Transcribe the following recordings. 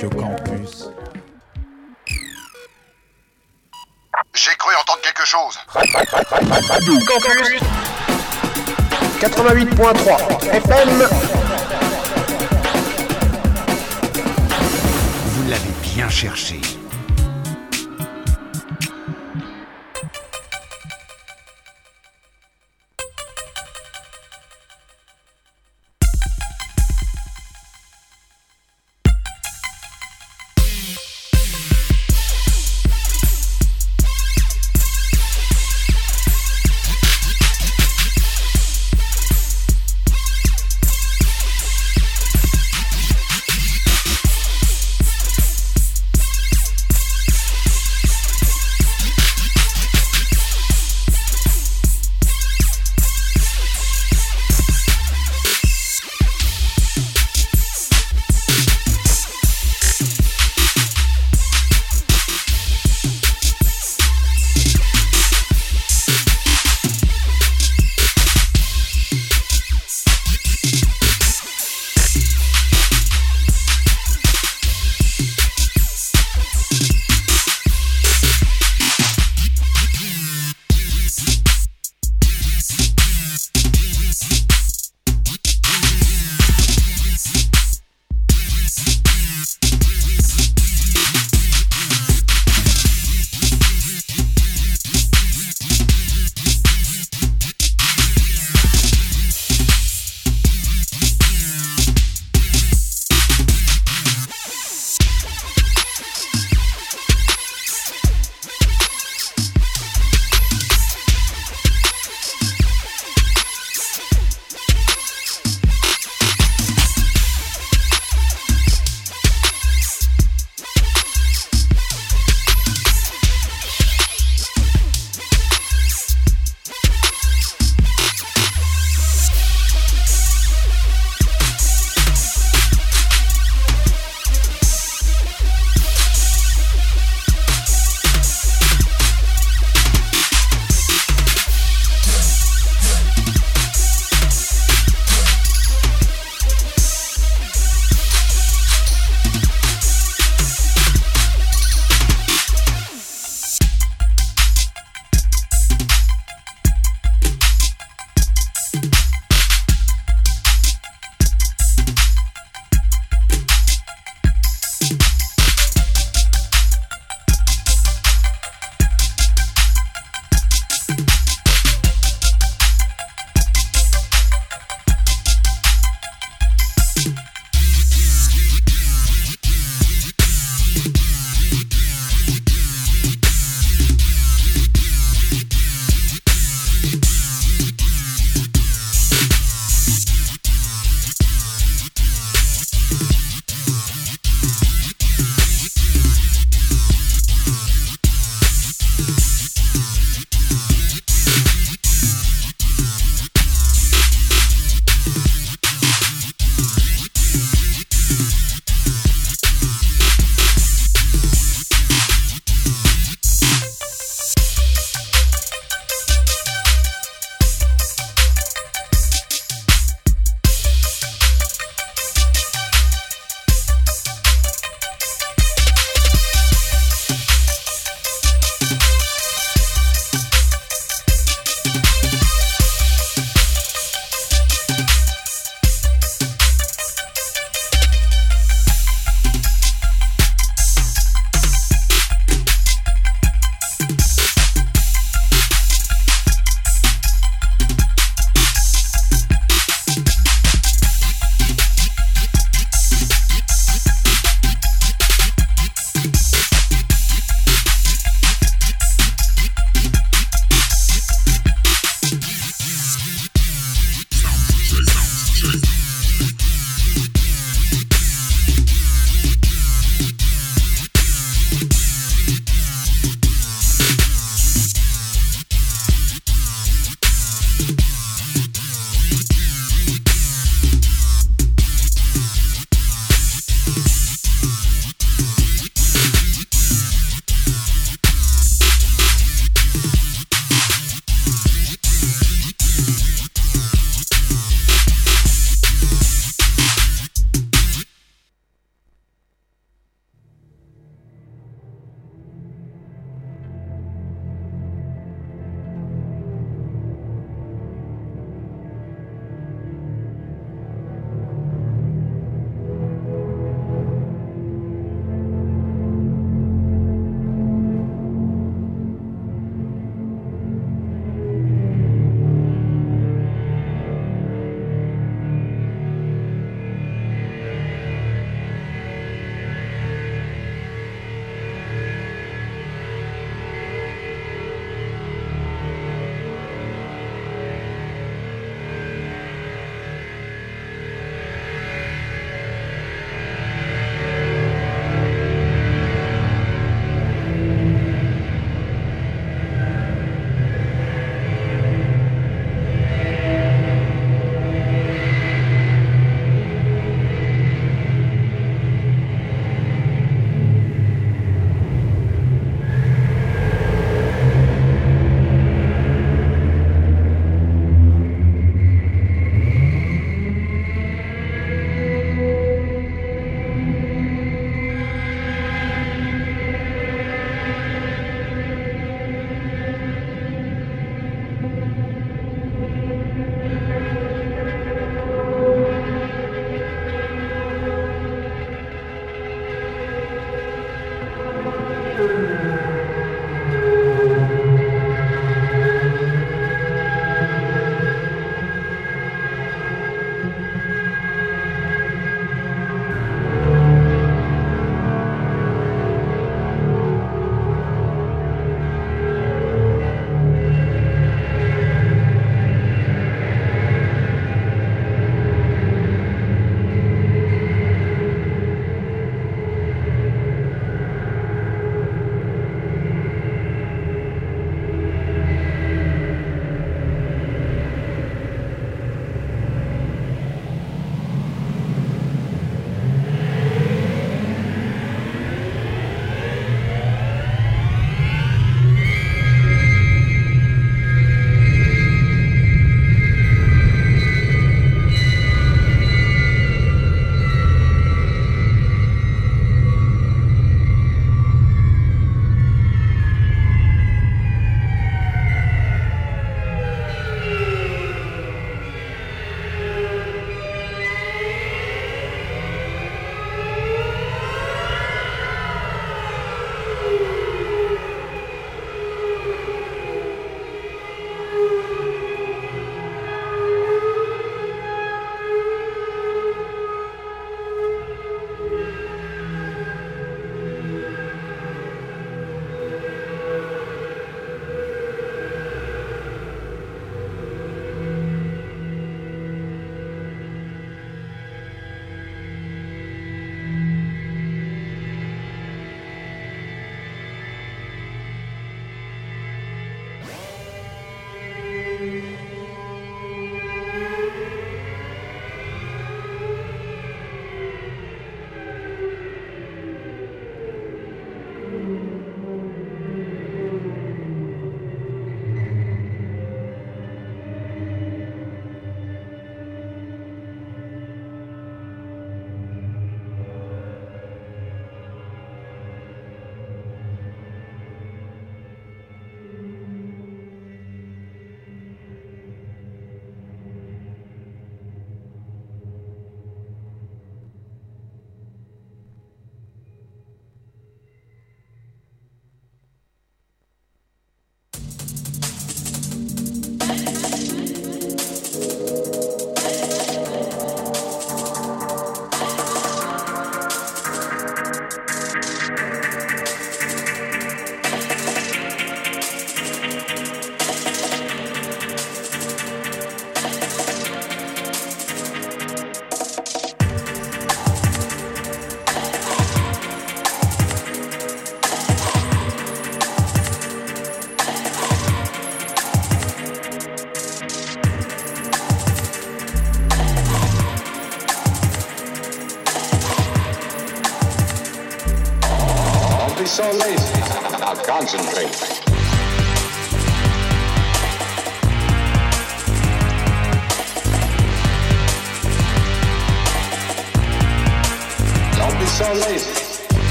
Radio Campus. J'ai cru entendre quelque chose. Campus 88.3 FM Vous l'avez bien cherché.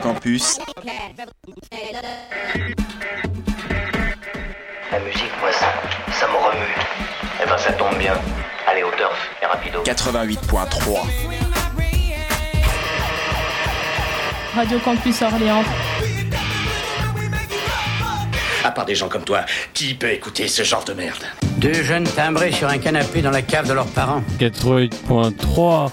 Campus. La musique, moi, ça, ça me remue. Eh ben, ça tombe bien. Allez, au turf, et rapido. 88.3. Radio Campus Orléans. À part des gens comme toi, qui peut écouter ce genre de merde? Deux jeunes timbrés sur un canapé dans la cave de leurs parents. 88.3.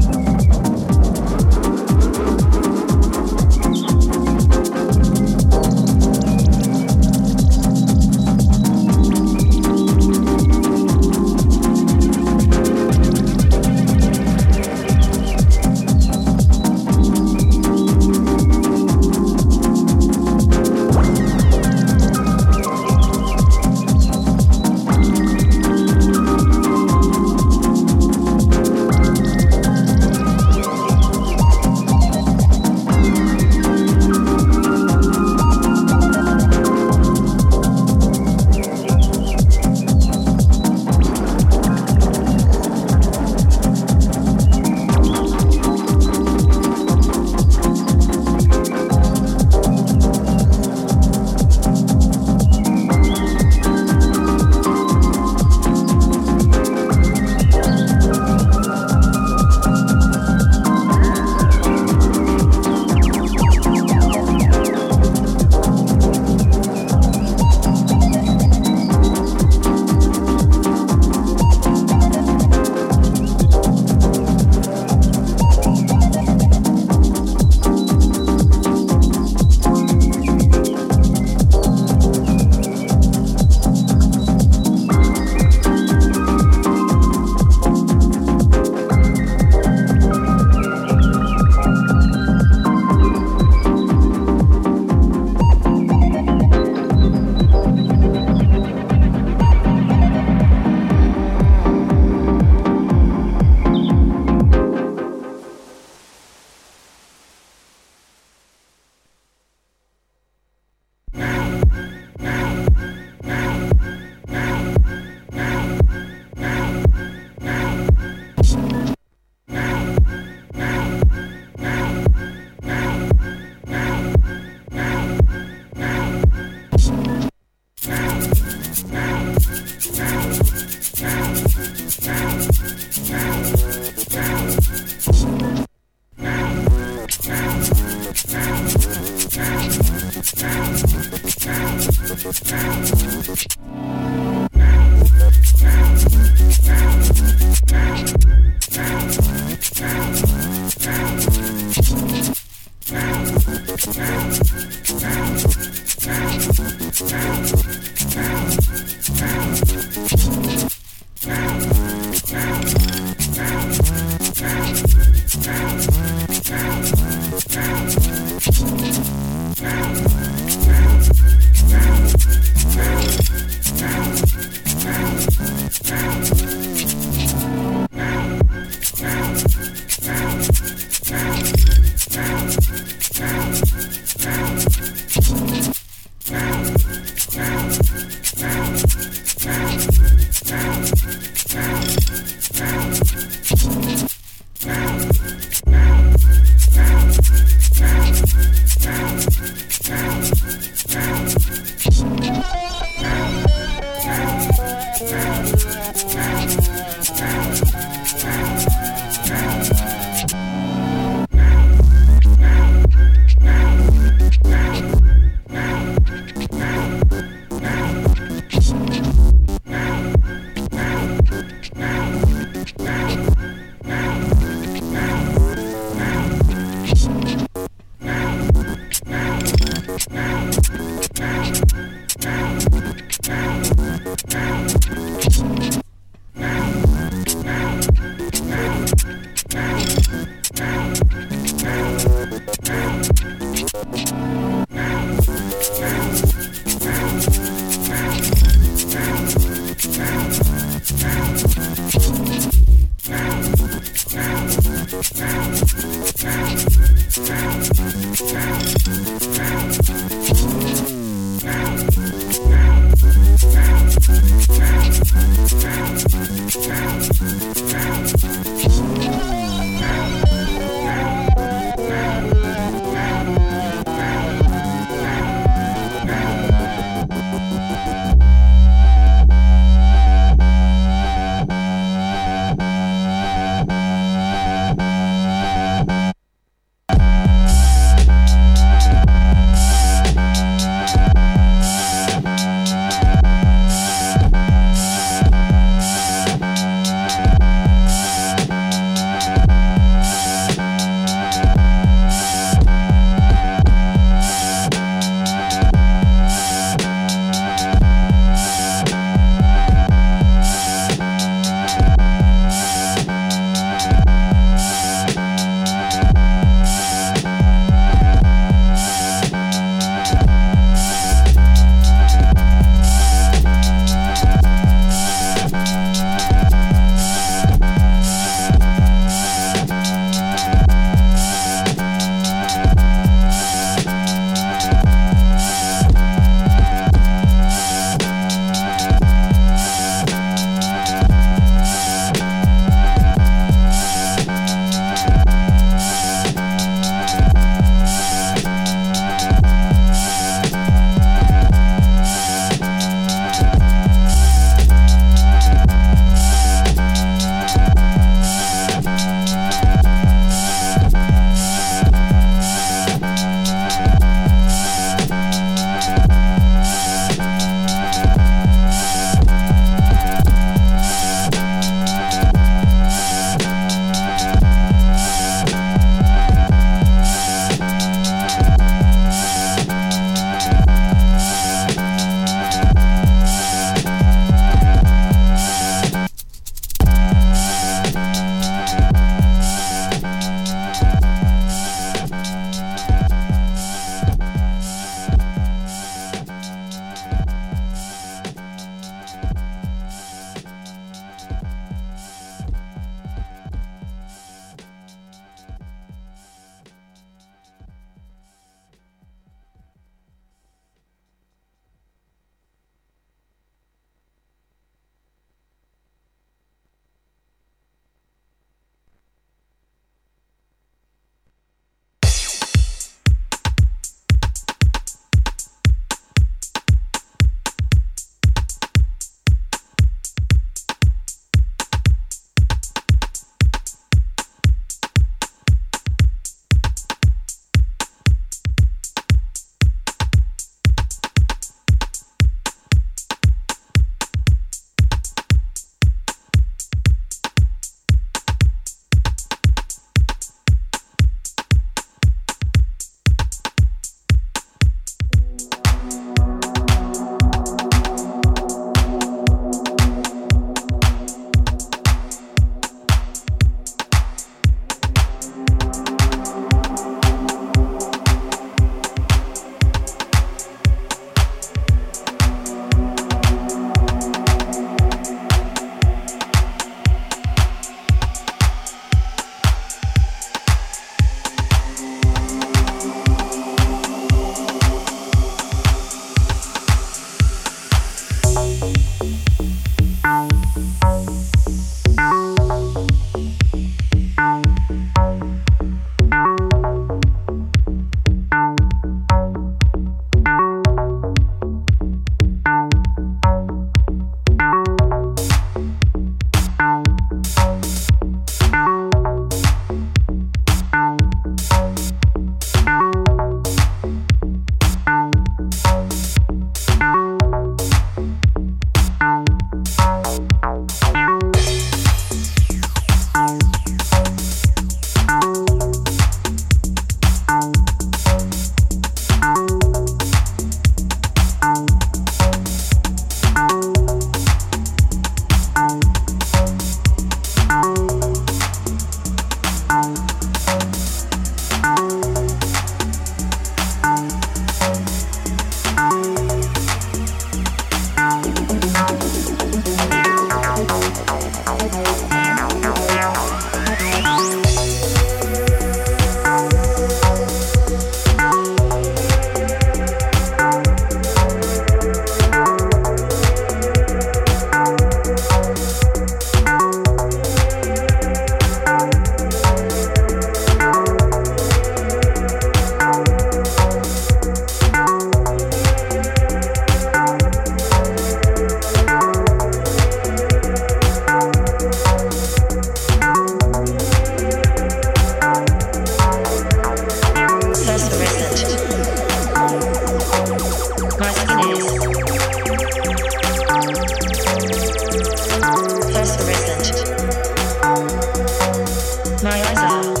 my eyes are.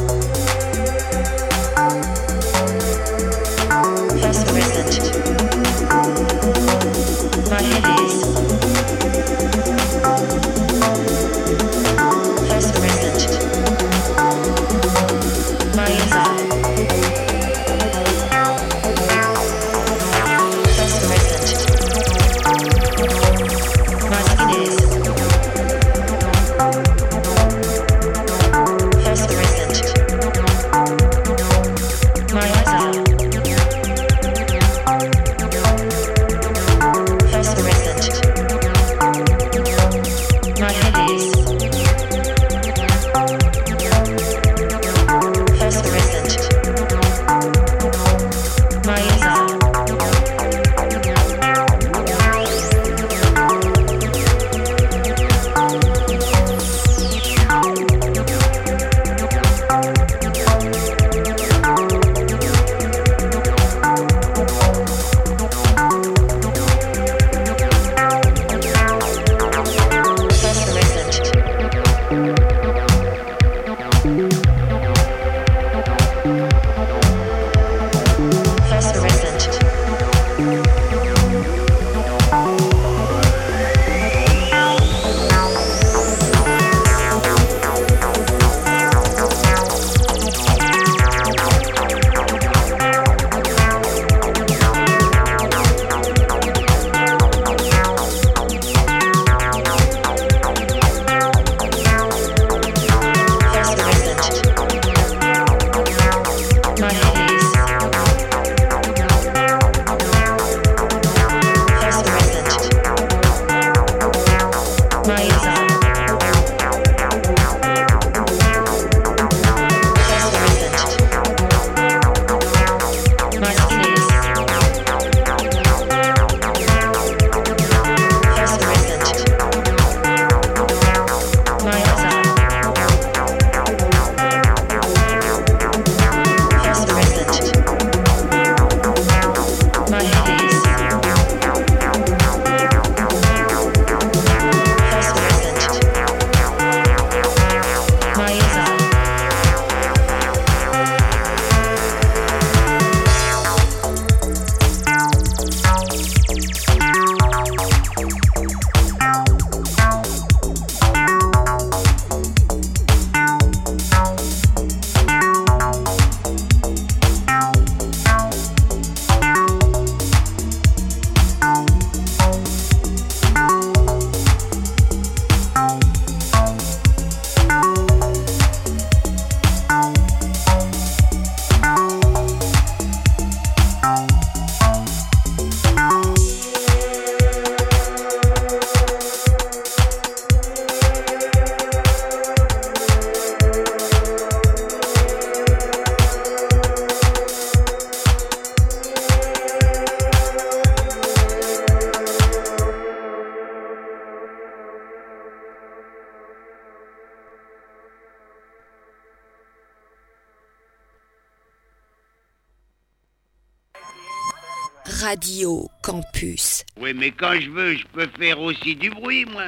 Radio Campus. Oui, mais quand je veux, je peux faire aussi du bruit, moi.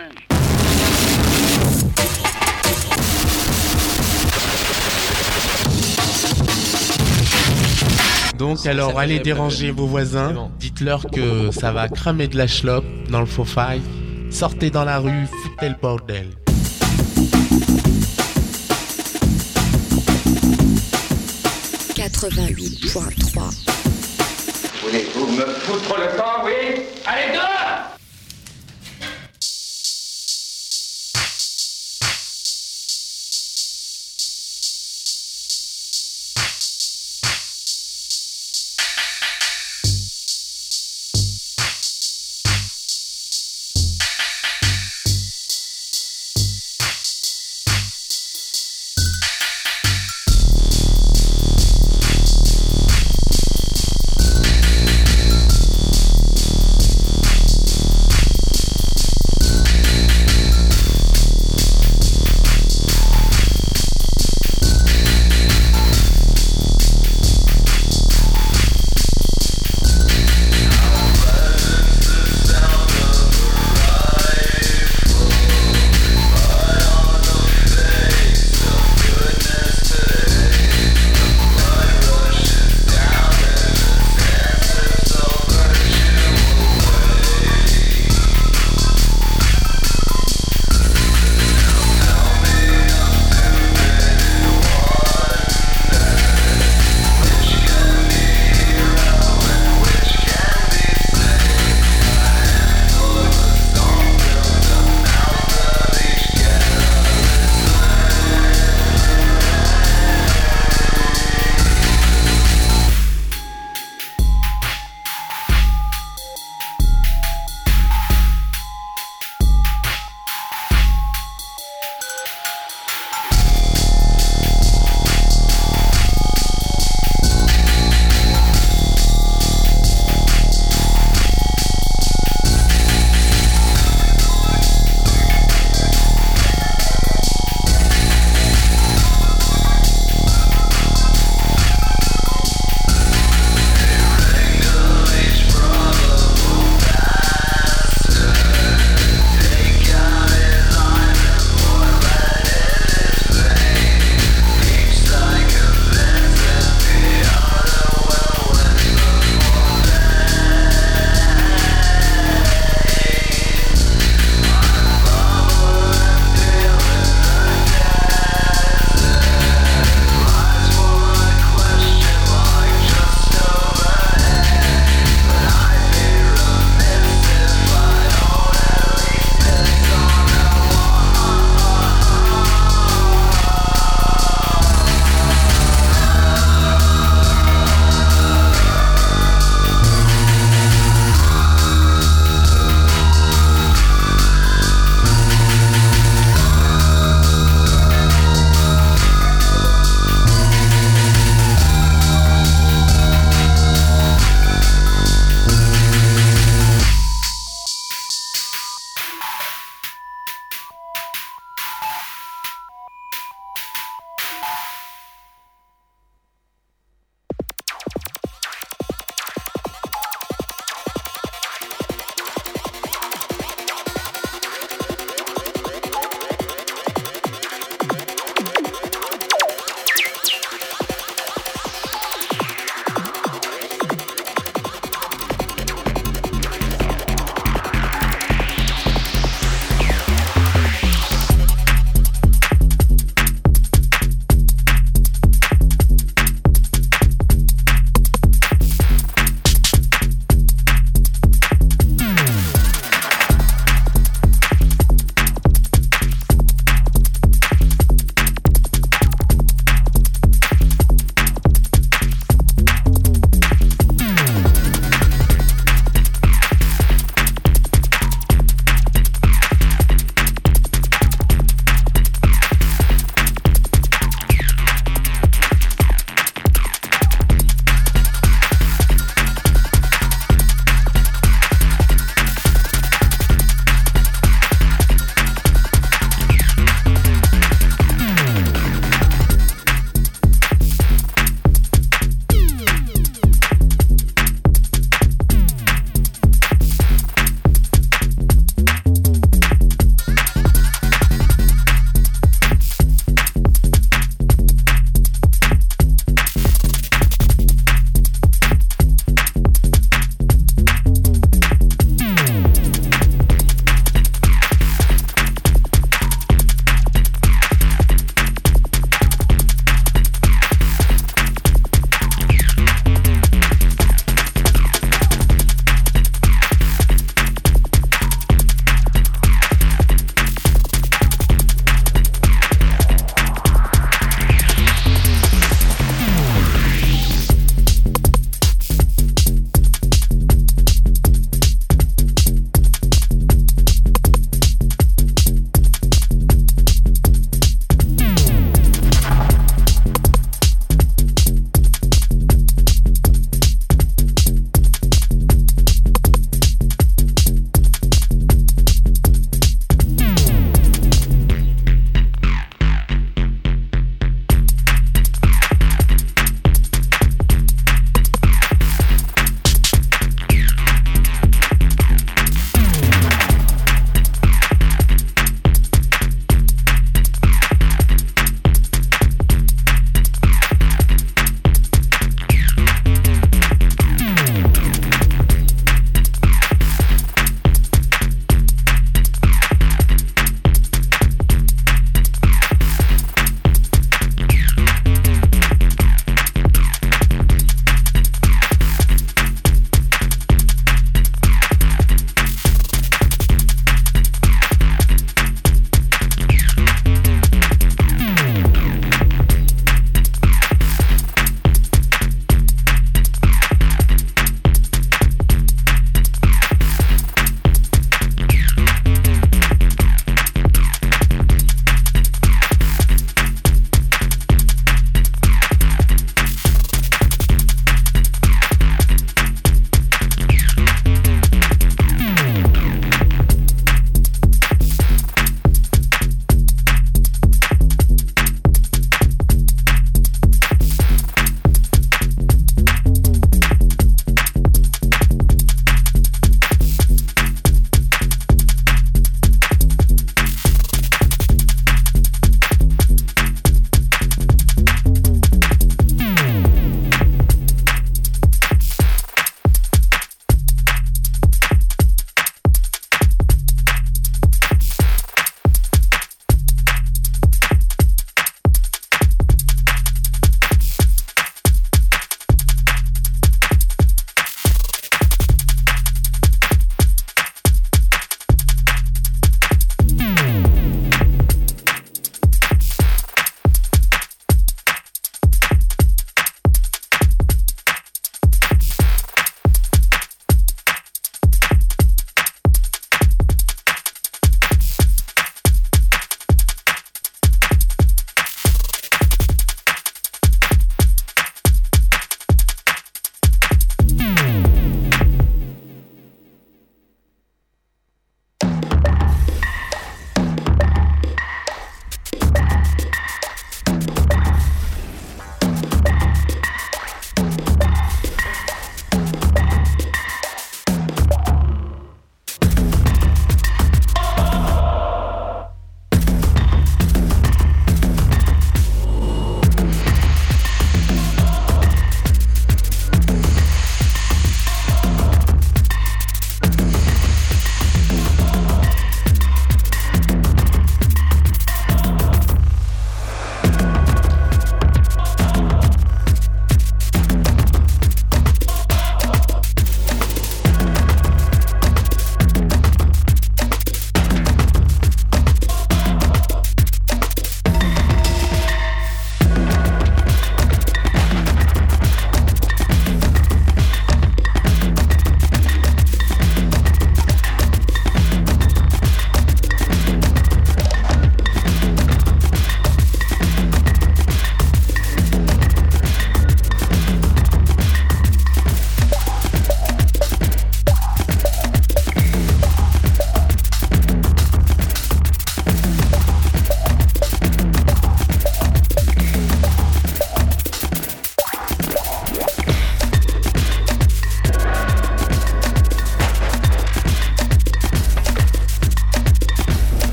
Donc alors allez déranger vos voisins, dites-leur que ça va cramer de la chlope dans le faux faille, sortez dans la rue, foutez le bordel. « 88.3 Voulez-vous me foutre le temps, oui? Allez, dehors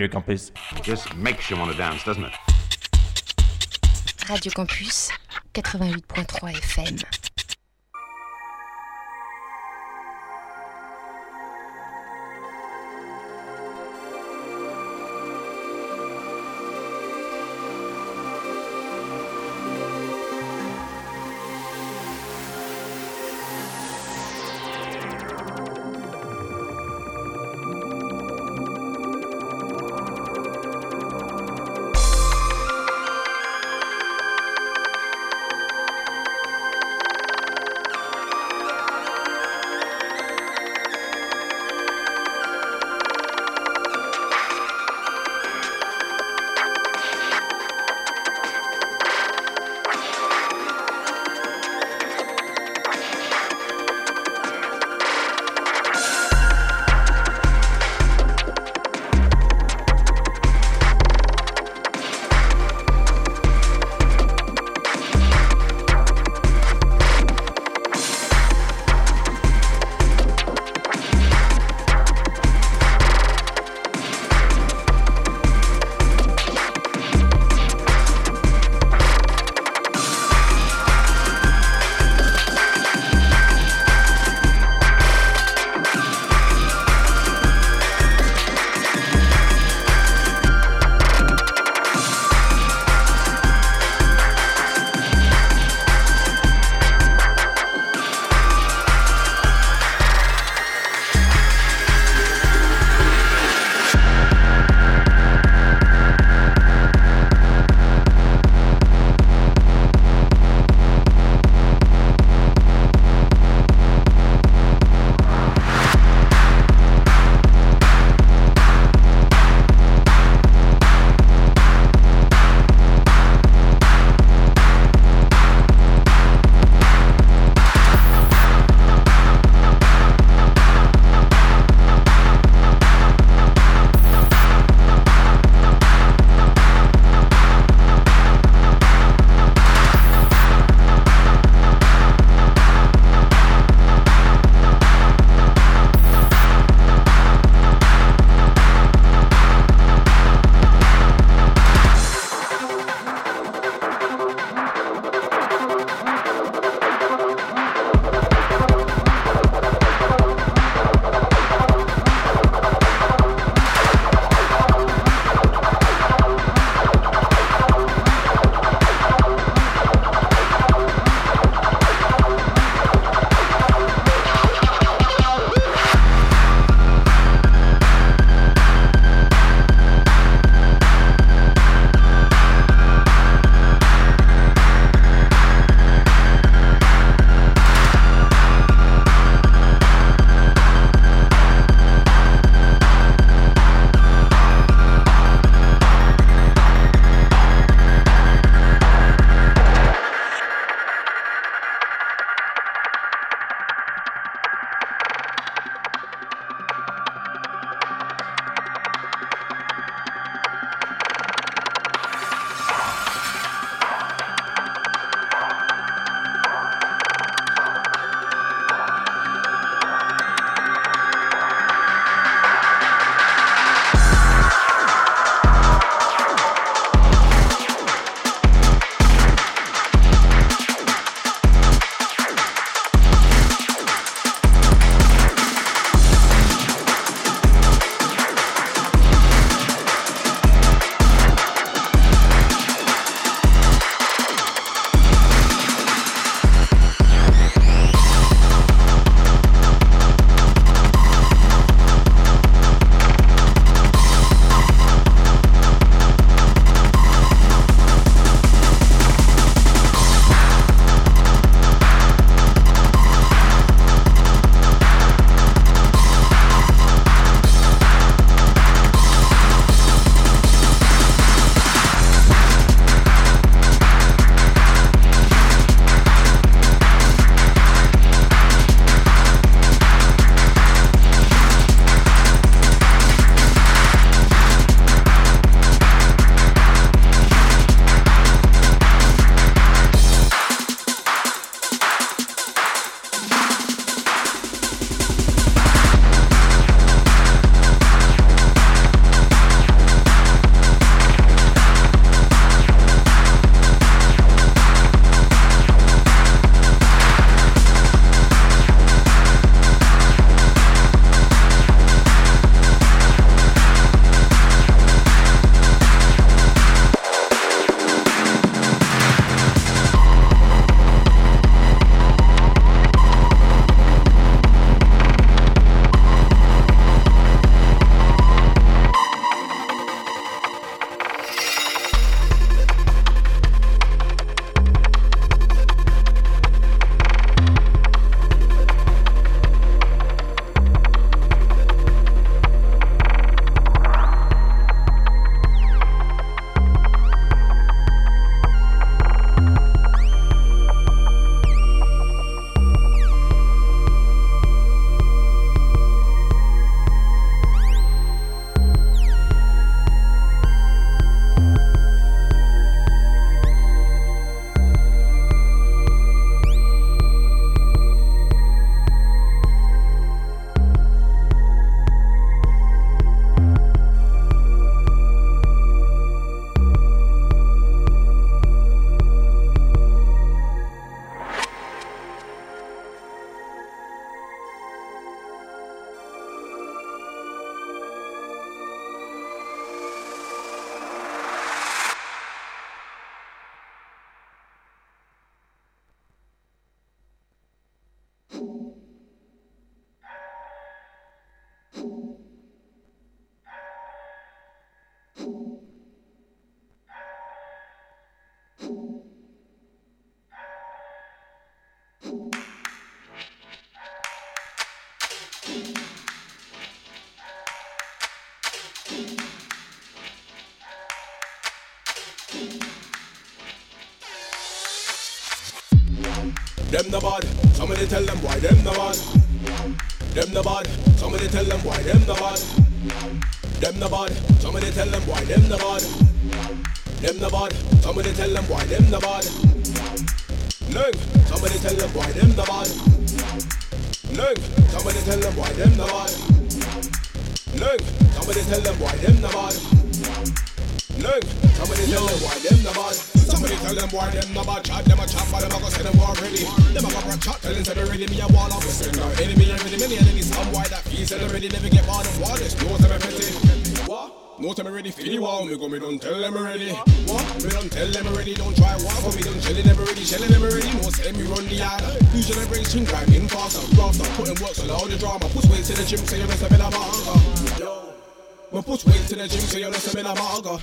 Radio Campus. Just makes you want to dance, doesn't it? Radio Campus 88.3 FM. Them the bad, somebody tell them why them the bad. Look, somebody tell them why them the bad. Look, somebody tell them why them the bad. Look, somebody tell them why them the bad. Look, somebody tell them why them the bad. Somebody tell them why them the bad. Chat them a chat, but them a go say them already. Them a go for chat, telling them already me a wall of a sender. Enemy already many enemies. Some why that and already never get bored of waters. No time petty. What? No time already feel you wow, me go me don't tell them already. What? Me don't tell them already, don't try walk for me, don't chillin' them already, shelling them already. No say me run the yard. New generation grinding faster, grafter, putting work so loud the drama. Push weight to the gym, so you must have been a banger. Yo. Me push weight to the gym, so you must have been a banger.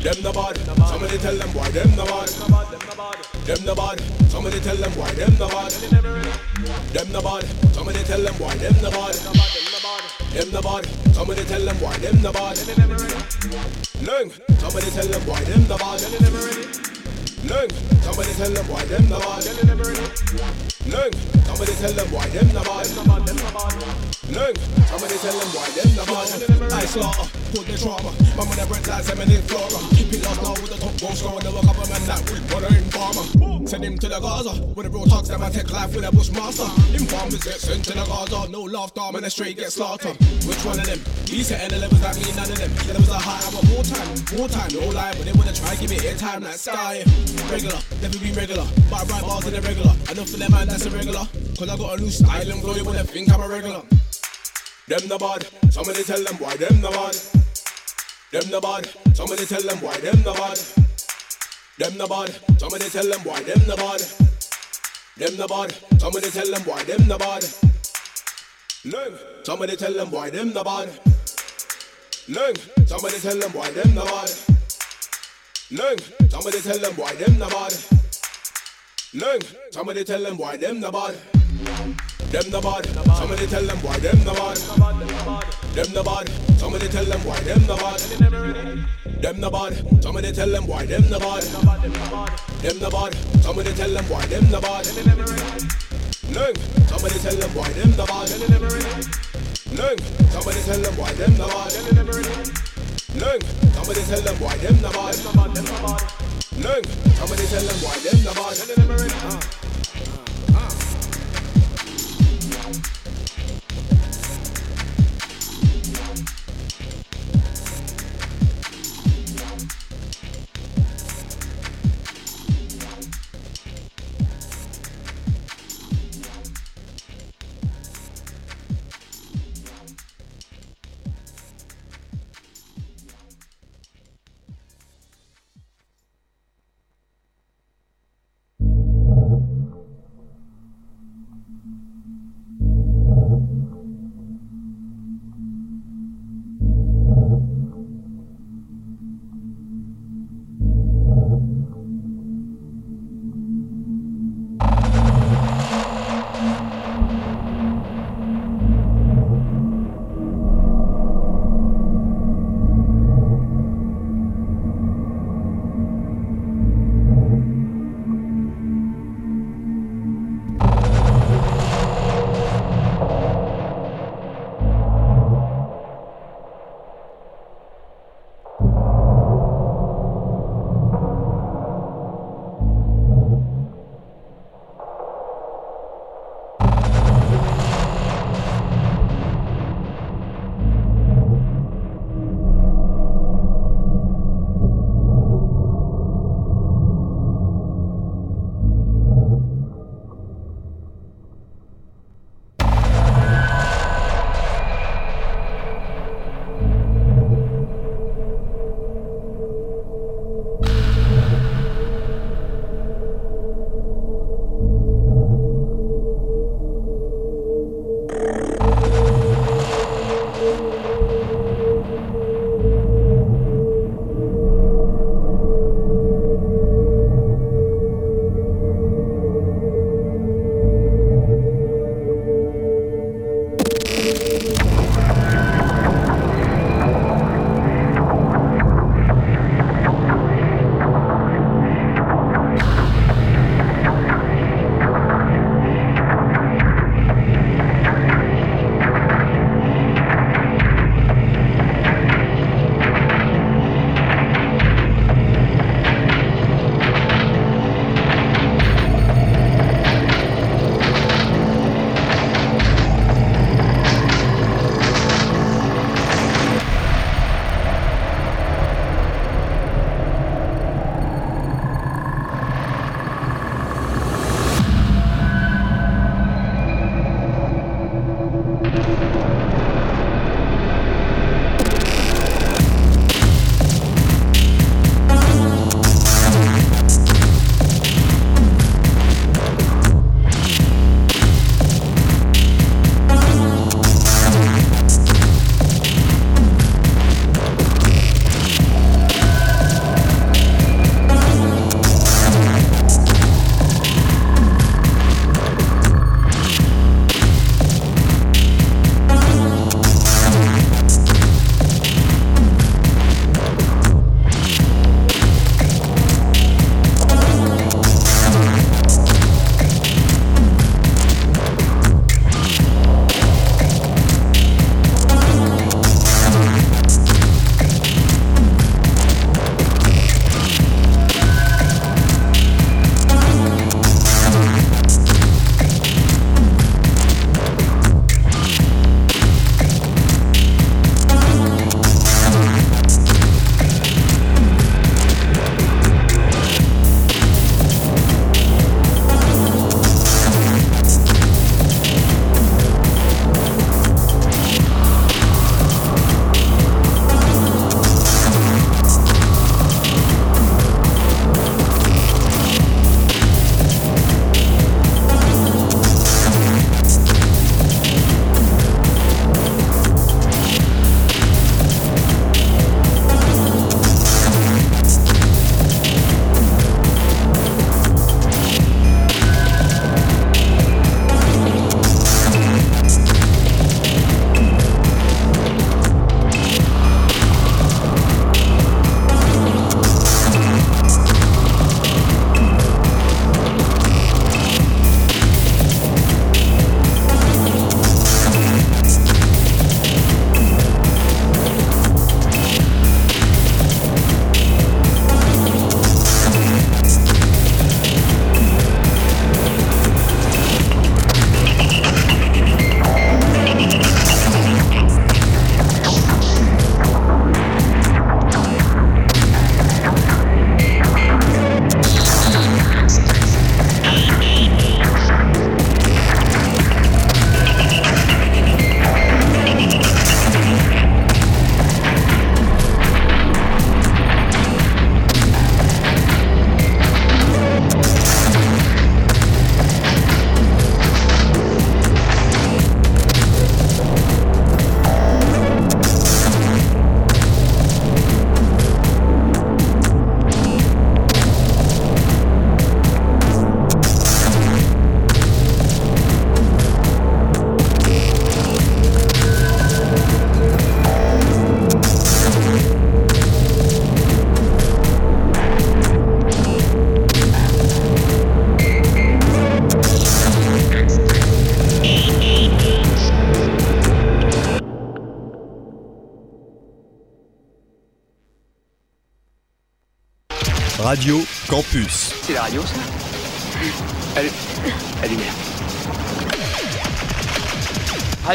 Them the bad, somebody tell them why them the bad. Them the bad, somebody tell them why them the bad. Them the bad, somebody tell them why them the bad. Them the bad, somebody tell them why them the bad. Lung, somebody tell them why them the bad. Lung, somebody tell them why them the bad. Lung, somebody tell them why them the bad. Lung, somebody tell them why them the bad. I slaughter, put the trauma. My money bread like seminary flora. Keep it lost now with the top goal scorer. Never cover man that with brother informer. Send him to the Gaza with the real talks. Them I take life with a bushmaster. Informers get sent to the Gaza. No laughter, man, the straight get slaughtered. Which one of them? He's setting the levels that mean none of them. Yeah, there was a high, I want more time, more time, no lie. But they wanna try give me airtime like sky. Regular, never be regular. But I write bars in the regular. Enough for them man, that's a regular. Cause I got a new style and flow, you wanna think I'm a regular. Them the bad, somebody tell them why them the bad. Them the bad, somebody tell them why them the bad. Them the bad, somebody tell them why them the bad. Them the bad, somebody tell them why them the bad. Look, somebody tell them why them the bad. Look, somebody tell them why them the bad. Look, somebody tell them why them the bad. Look, somebody tell them why them the bad. Them the bad, somebody tell them why them the bad. Them the bad, somebody tell them why them the bad. Them the bad, somebody tell them why them the bad. Them the bad, somebody tell them why them the bad. Look, somebody tell them why them the bad. Look, somebody tell them why them the bad. Look, somebody tell them why them the bad. Look, somebody tell them why them the bad.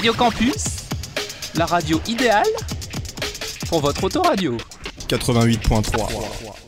Radio Campus, la radio idéale pour votre autoradio. 88.3.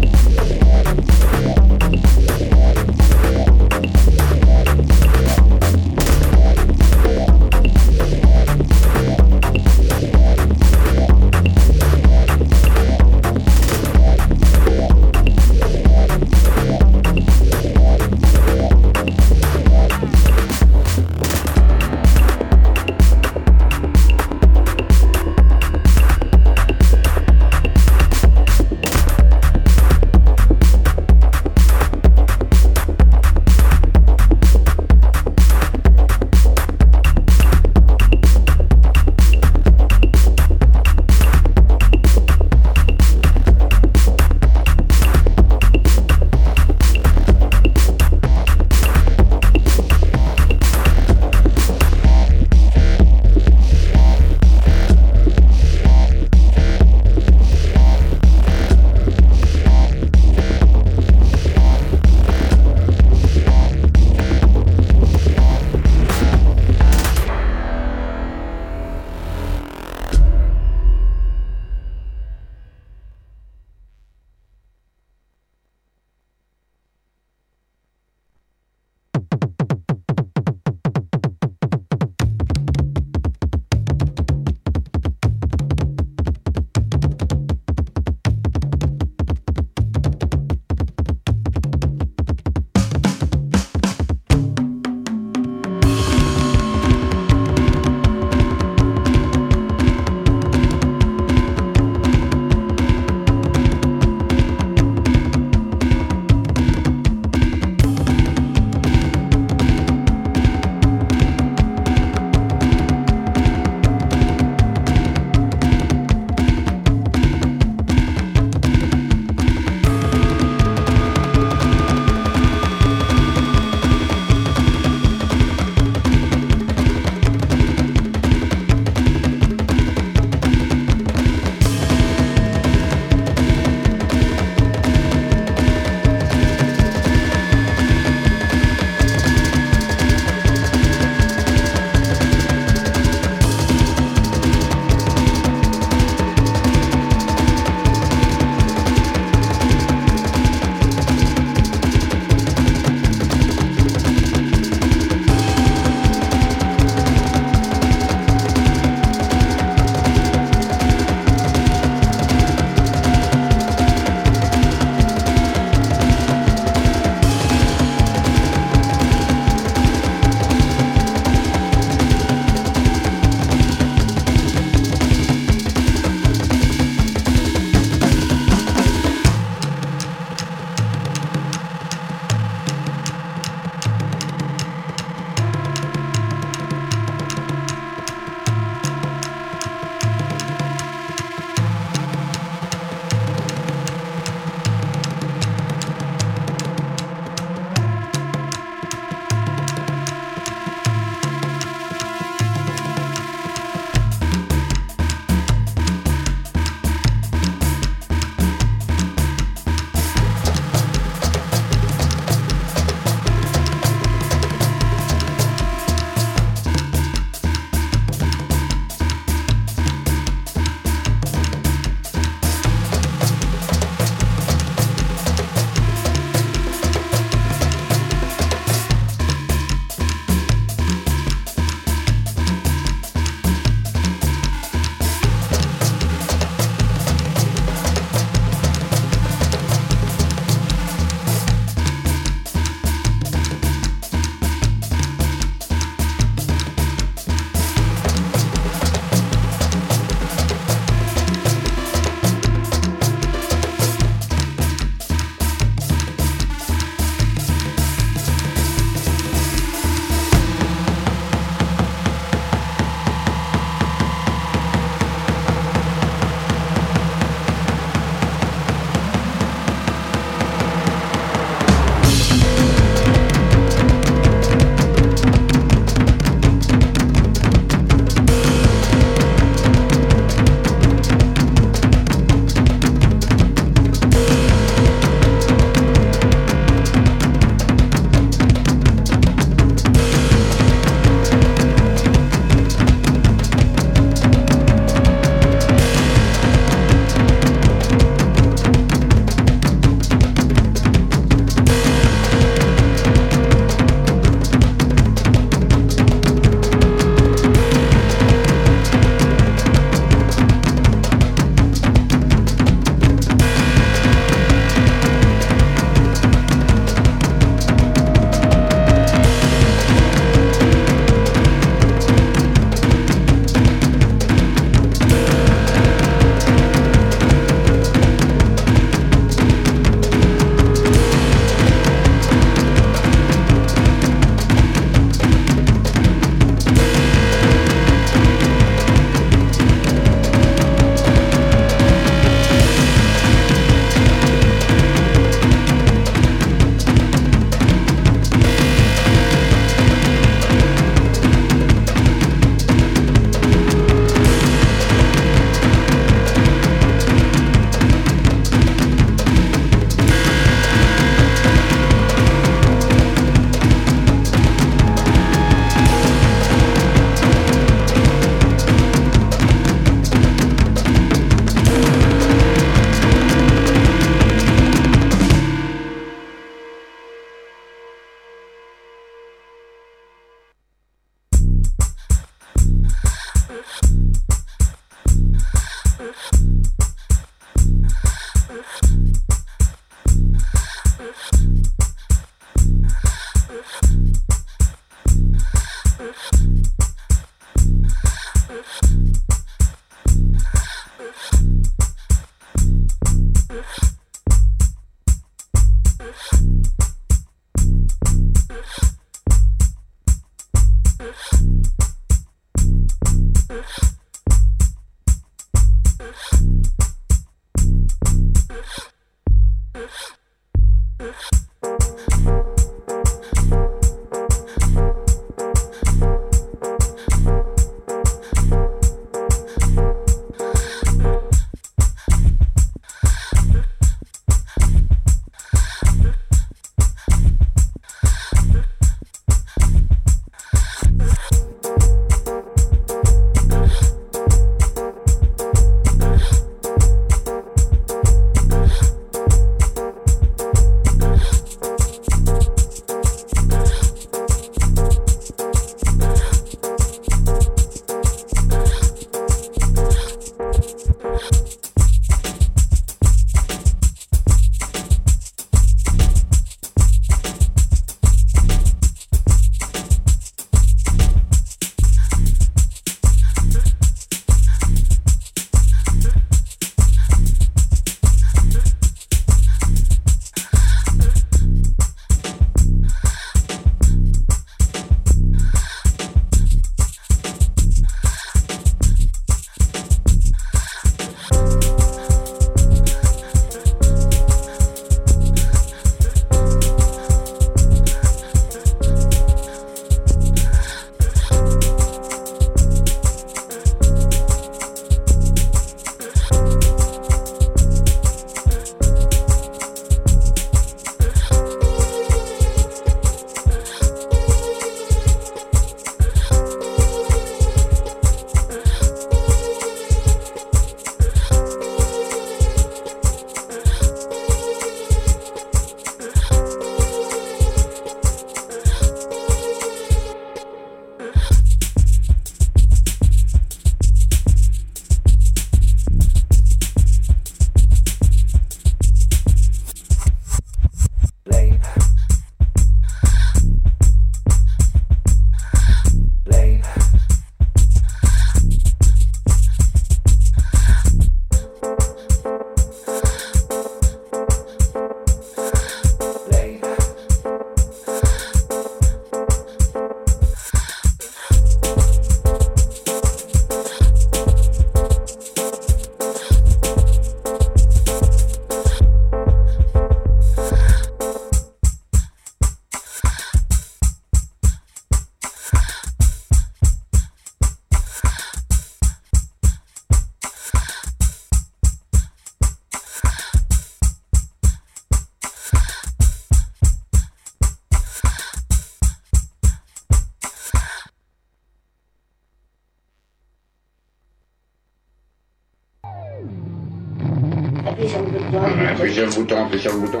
bouton, appuyez sur le bouton.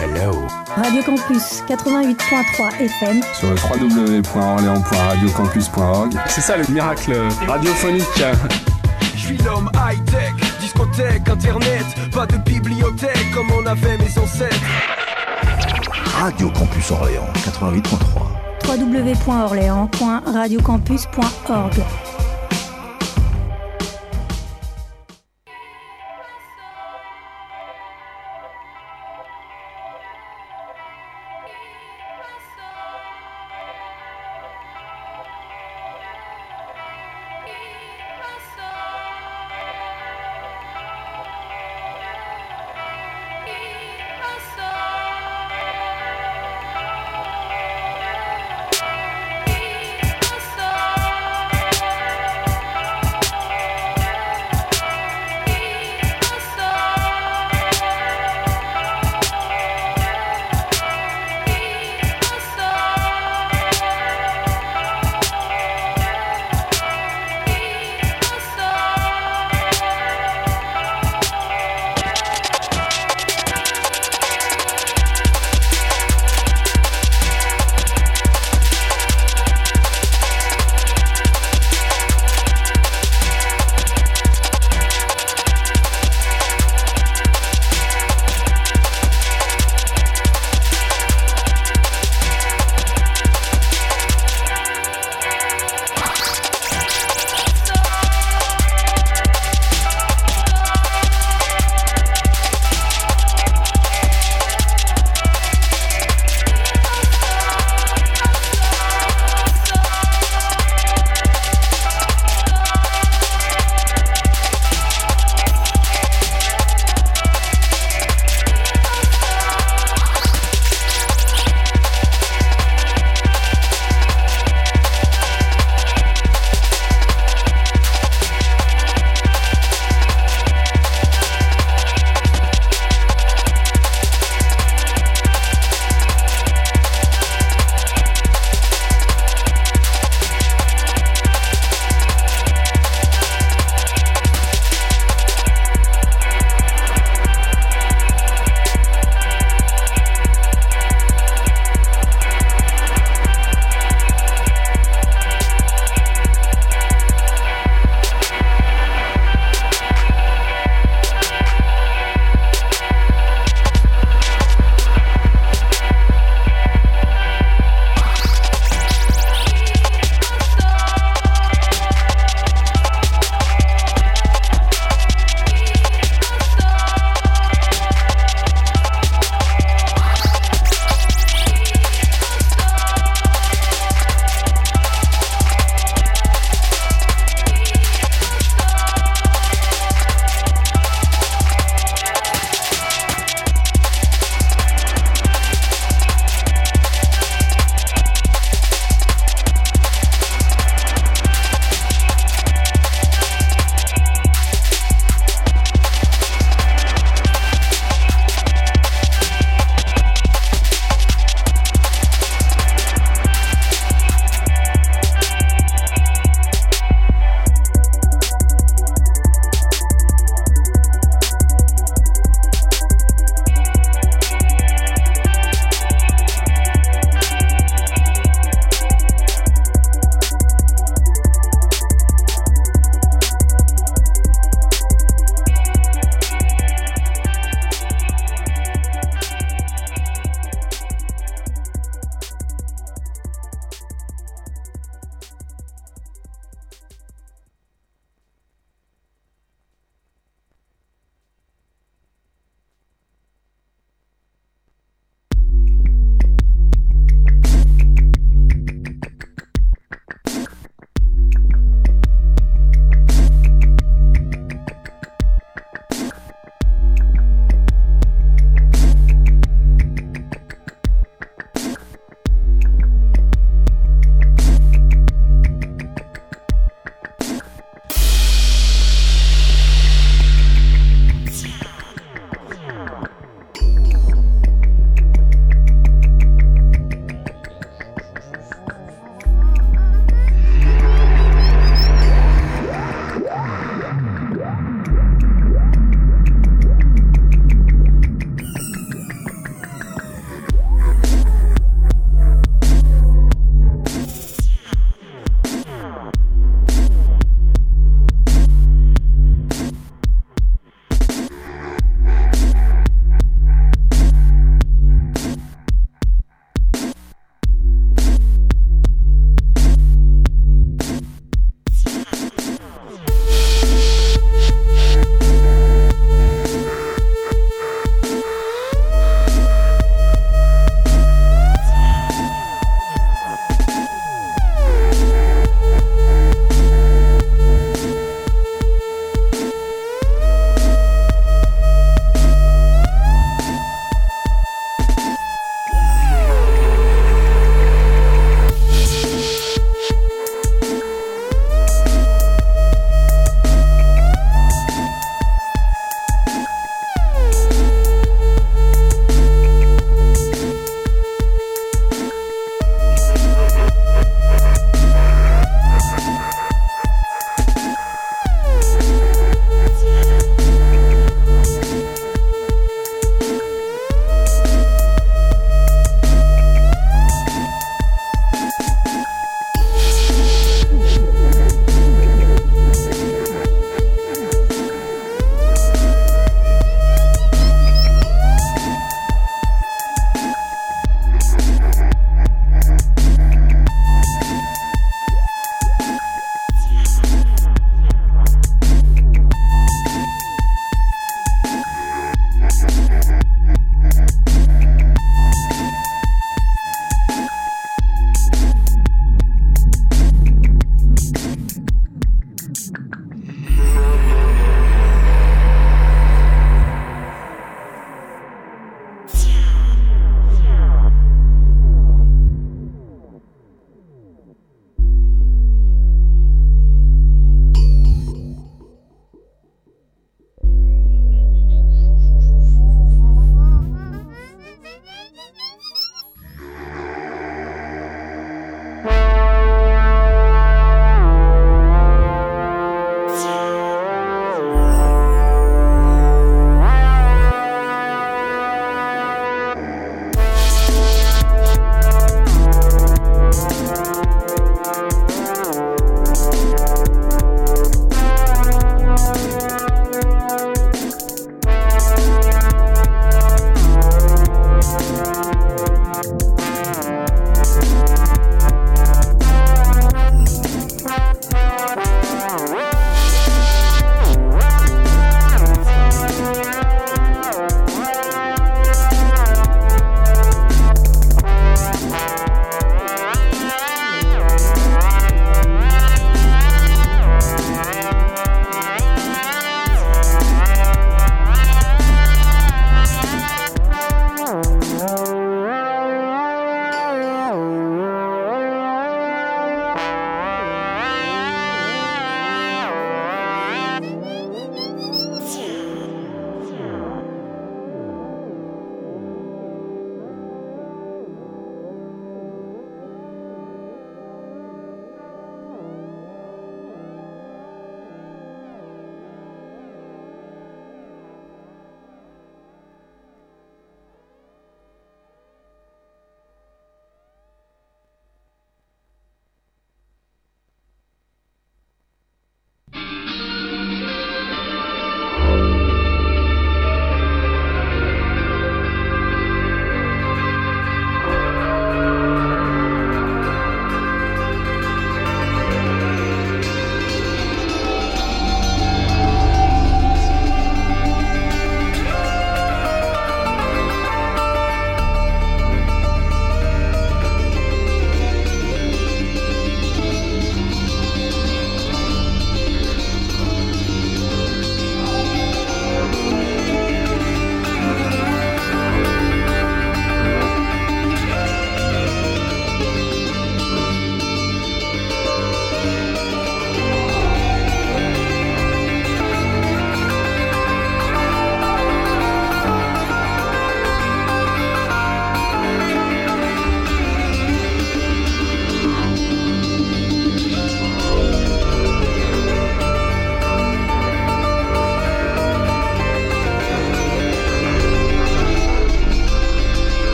Hello. Radio Campus 88.3 FM. Sur le www.orléans.radiocampus.org. C'est ça le miracle radiophonique. Je suis l'homme high-tech, discothèque, internet, pas de bibliothèque comme on avait mes ancêtres. Radio Campus Orléans 88.3 www.orléans.radiocampus.org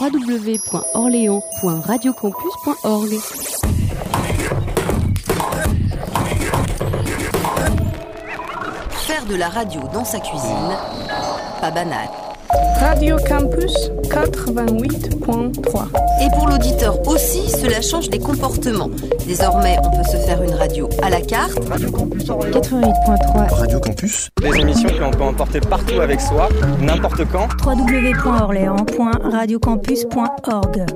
www.orléans.radiocampus.org. Faire de la radio dans sa cuisine, pas banal. Radio Campus 88.3. Et pour l'auditeur aussi, cela change des comportements. Désormais, on peut se faire une radio à la carte. Radio Campus 88.3. Radio Campus. Des émissions que l'on peut emporter partout avec soi, n'importe quand. www.orléans.radiocampus.org.